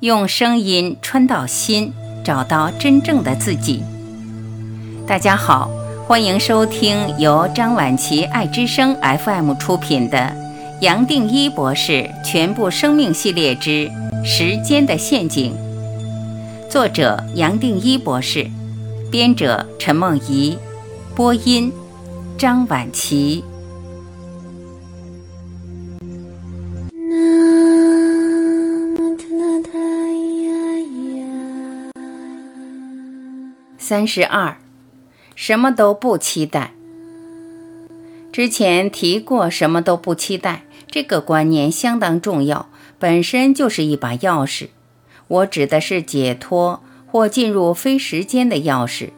用声音穿到心，找到真正的自己。大家好，欢迎收听由张晚琪爱之声 FM 出品的《杨定一博士全部生命系列之时间的陷阱》，作者杨定一博士，编者陈梦怡，播音张晚琪。三十二，什么都不期待。之前提过，什么都不期待这个观念相当重要，本身就是一把钥匙。我指的是解脱或进入非时间的钥匙。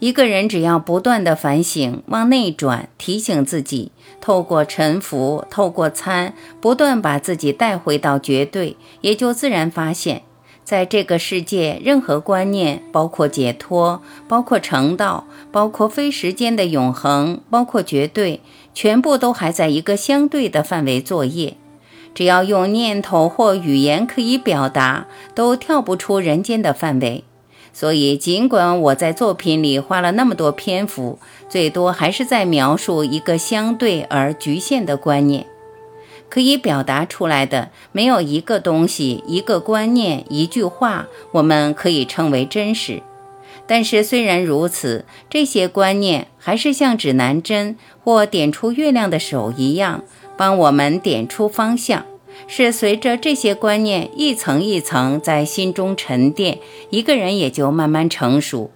一个人只要不断的反省，往内转，提醒自己，透过沉浮，透过参，不断把自己带回到绝对，也就自然发现。在这个世界，任何观念，包括解脱，包括成道，包括非时间的永恒，包括绝对，全部都还在一个相对的范围作业。只要用念头或语言可以表达，都跳不出人间的范围。所以，尽管我在作品里花了那么多篇幅，最多还是在描述一个相对而局限的观念。可以表达出来的没有一个东西、一个观念、一句话，我们可以称为真实。但是虽然如此，这些观念还是像指南针或点出月亮的手一样，帮我们点出方向。是随着这些观念一层一层在心中沉淀，一个人也就慢慢成熟。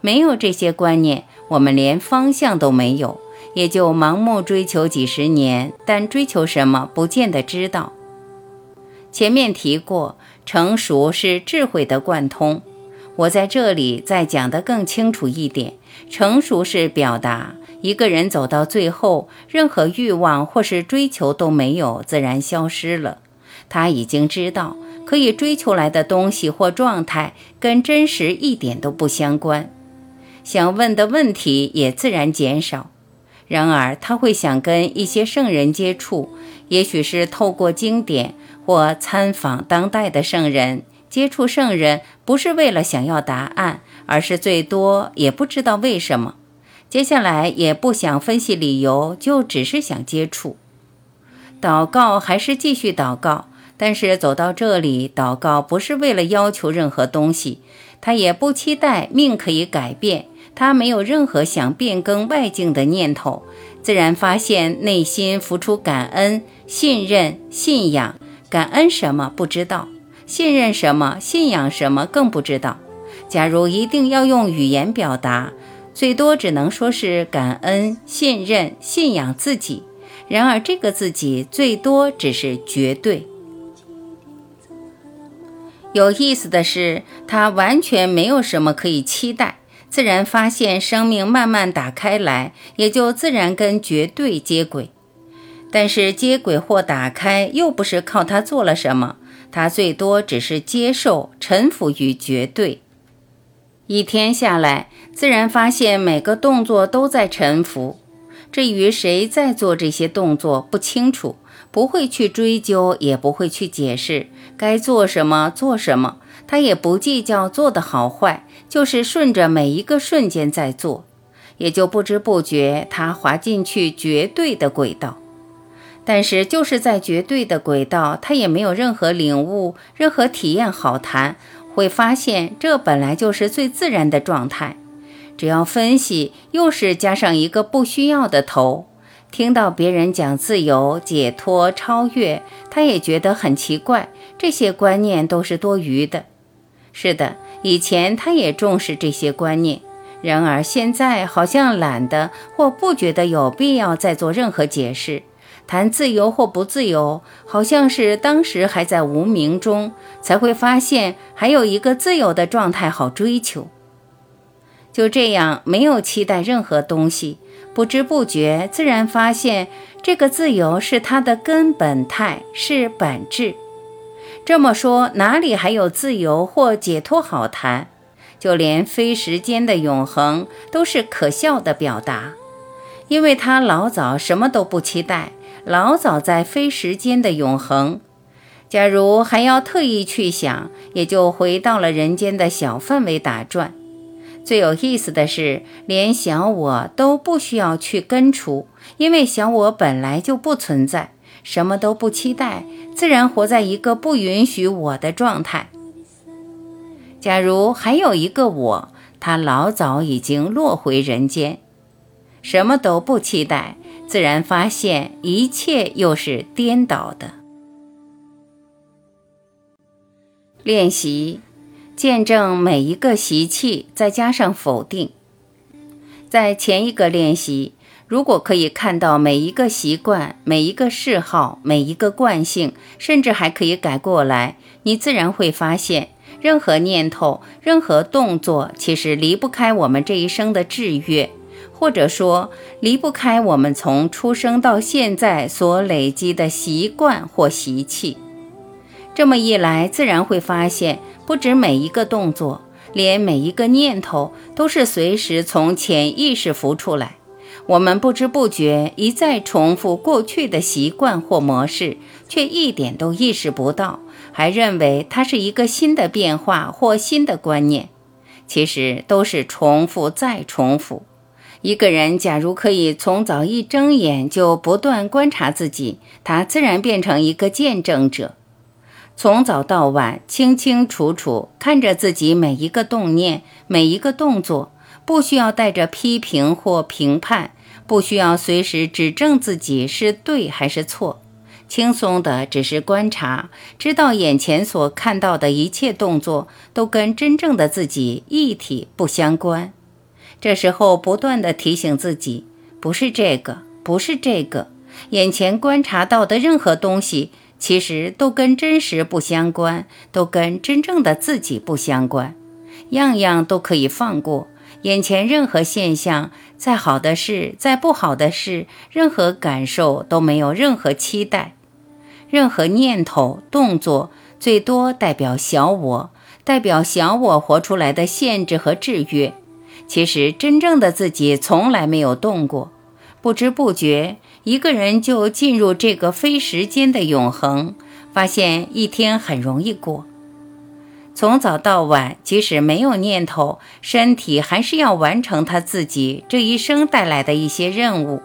没有这些观念，我们连方向都没有。也就盲目追求几十年，但追求什么不见得知道。前面提过，成熟是智慧的贯通。我在这里再讲得更清楚一点：成熟是表达一个人走到最后，任何欲望或是追求都没有，自然消失了。他已经知道，可以追求来的东西或状态跟真实一点都不相关，想问的问题也自然减少。然而，他会想跟一些圣人接触，也许是透过经典或参访当代的圣人。接触圣人不是为了想要答案，而是最多也不知道为什么。接下来也不想分析理由，就只是想接触。祷告还是继续祷告，但是走到这里，祷告不是为了要求任何东西，他也不期待命可以改变。他没有任何想变更外境的念头，自然发现内心浮出感恩、信任、信仰。感恩什么不知道，信任什么、信仰什么更不知道。假如一定要用语言表达，最多只能说是感恩、信任、信仰自己。然而这个自己最多只是绝对。有意思的是，他完全没有什么可以期待。自然发现生命慢慢打开来，也就自然跟绝对接轨。但是接轨或打开又不是靠他做了什么，他最多只是接受、臣服于绝对。一天下来，自然发现每个动作都在臣服。至于谁在做这些动作，不清楚，不会去追究，也不会去解释该做什么做什么。他也不计较做的好坏，就是顺着每一个瞬间在做，也就不知不觉他滑进去绝对的轨道。但是就是在绝对的轨道，他也没有任何领悟、任何体验好谈，会发现这本来就是最自然的状态。只要分析，又是加上一个不需要的头。听到别人讲自由、解脱、超越，他也觉得很奇怪，这些观念都是多余的。是的，以前他也重视这些观念，然而现在好像懒得或不觉得有必要再做任何解释。谈自由或不自由，好像是当时还在无名中，才会发现还有一个自由的状态好追求。就这样，没有期待任何东西，不知不觉自然发现，这个自由是它的根本态，是本质。这么说，哪里还有自由或解脱好谈？就连非时间的永恒都是可笑的表达，因为他老早什么都不期待，老早在非时间的永恒。假如还要特意去想，也就回到了人间的小范围打转。最有意思的是，连小我都不需要去根除，因为小我本来就不存在，什么都不期待，自然活在一个不允许我的状态。假如还有一个我，他老早已经落回人间，什么都不期待，自然发现一切又是颠倒的。练习见证每一个习气，再加上否定。在前一个练习，如果可以看到每一个习惯、每一个嗜好、每一个惯性，甚至还可以改过来，你自然会发现，任何念头、任何动作，其实离不开我们这一生的制约，或者说离不开我们从出生到现在所累积的习惯或习气。这么一来，自然会发现，不止每一个动作，连每一个念头，都是随时从潜意识浮出来。我们不知不觉一再重复过去的习惯或模式，却一点都意识不到，还认为它是一个新的变化或新的观念。其实都是重复再重复。一个人假如可以从早一睁眼就不断观察自己，他自然变成一个见证者。从早到晚，清清楚楚看着自己每一个动念、每一个动作，不需要带着批评或评判，不需要随时指正自己是对还是错，轻松的只是观察，知道眼前所看到的一切动作都跟真正的自己一体不相关。这时候不断的提醒自己，不是这个，不是这个，眼前观察到的任何东西。其实都跟真实不相关，都跟真正的自己不相关，样样都可以放过。眼前任何现象，再好的事，再不好的事，任何感受都没有任何期待，任何念头、动作，最多代表小我，代表小我活出来的限制和制约。其实真正的自己从来没有动过，不知不觉。一个人就进入这个非时间的永恒，发现一天很容易过。从早到晚，即使没有念头，身体还是要完成他自己这一生带来的一些任务，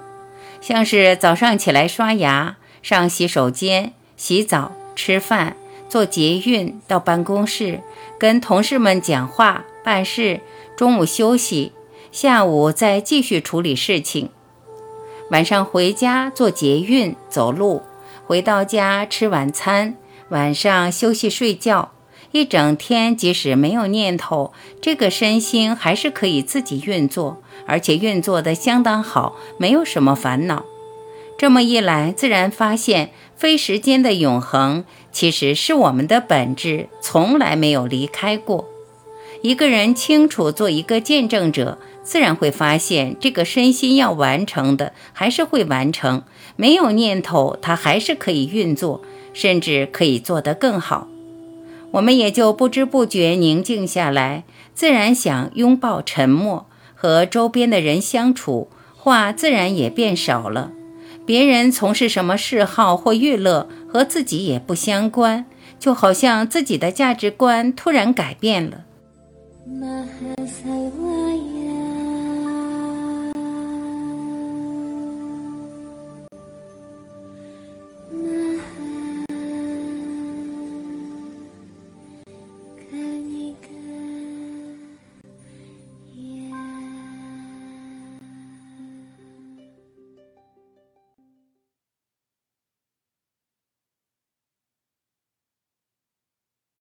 像是早上起来刷牙、上洗手间、洗澡、吃饭、做捷运到办公室、跟同事们讲话、办事，中午休息，下午再继续处理事情。晚上回家坐捷运走路，回到家吃晚餐，晚上休息睡觉，一整天即使没有念头，这个身心还是可以自己运作，而且运作的相当好，没有什么烦恼。这么一来，自然发现非时间的永恒其实是我们的本质，从来没有离开过。一个人清楚做一个见证者。自然会发现，这个身心要完成的还是会完成，没有念头，它还是可以运作，甚至可以做得更好。我们也就不知不觉宁静下来，自然想拥抱沉默，和周边的人相处，话自然也变少了。别人从事什么嗜好或娱乐，和自己也不相关，就好像自己的价值观突然改变了。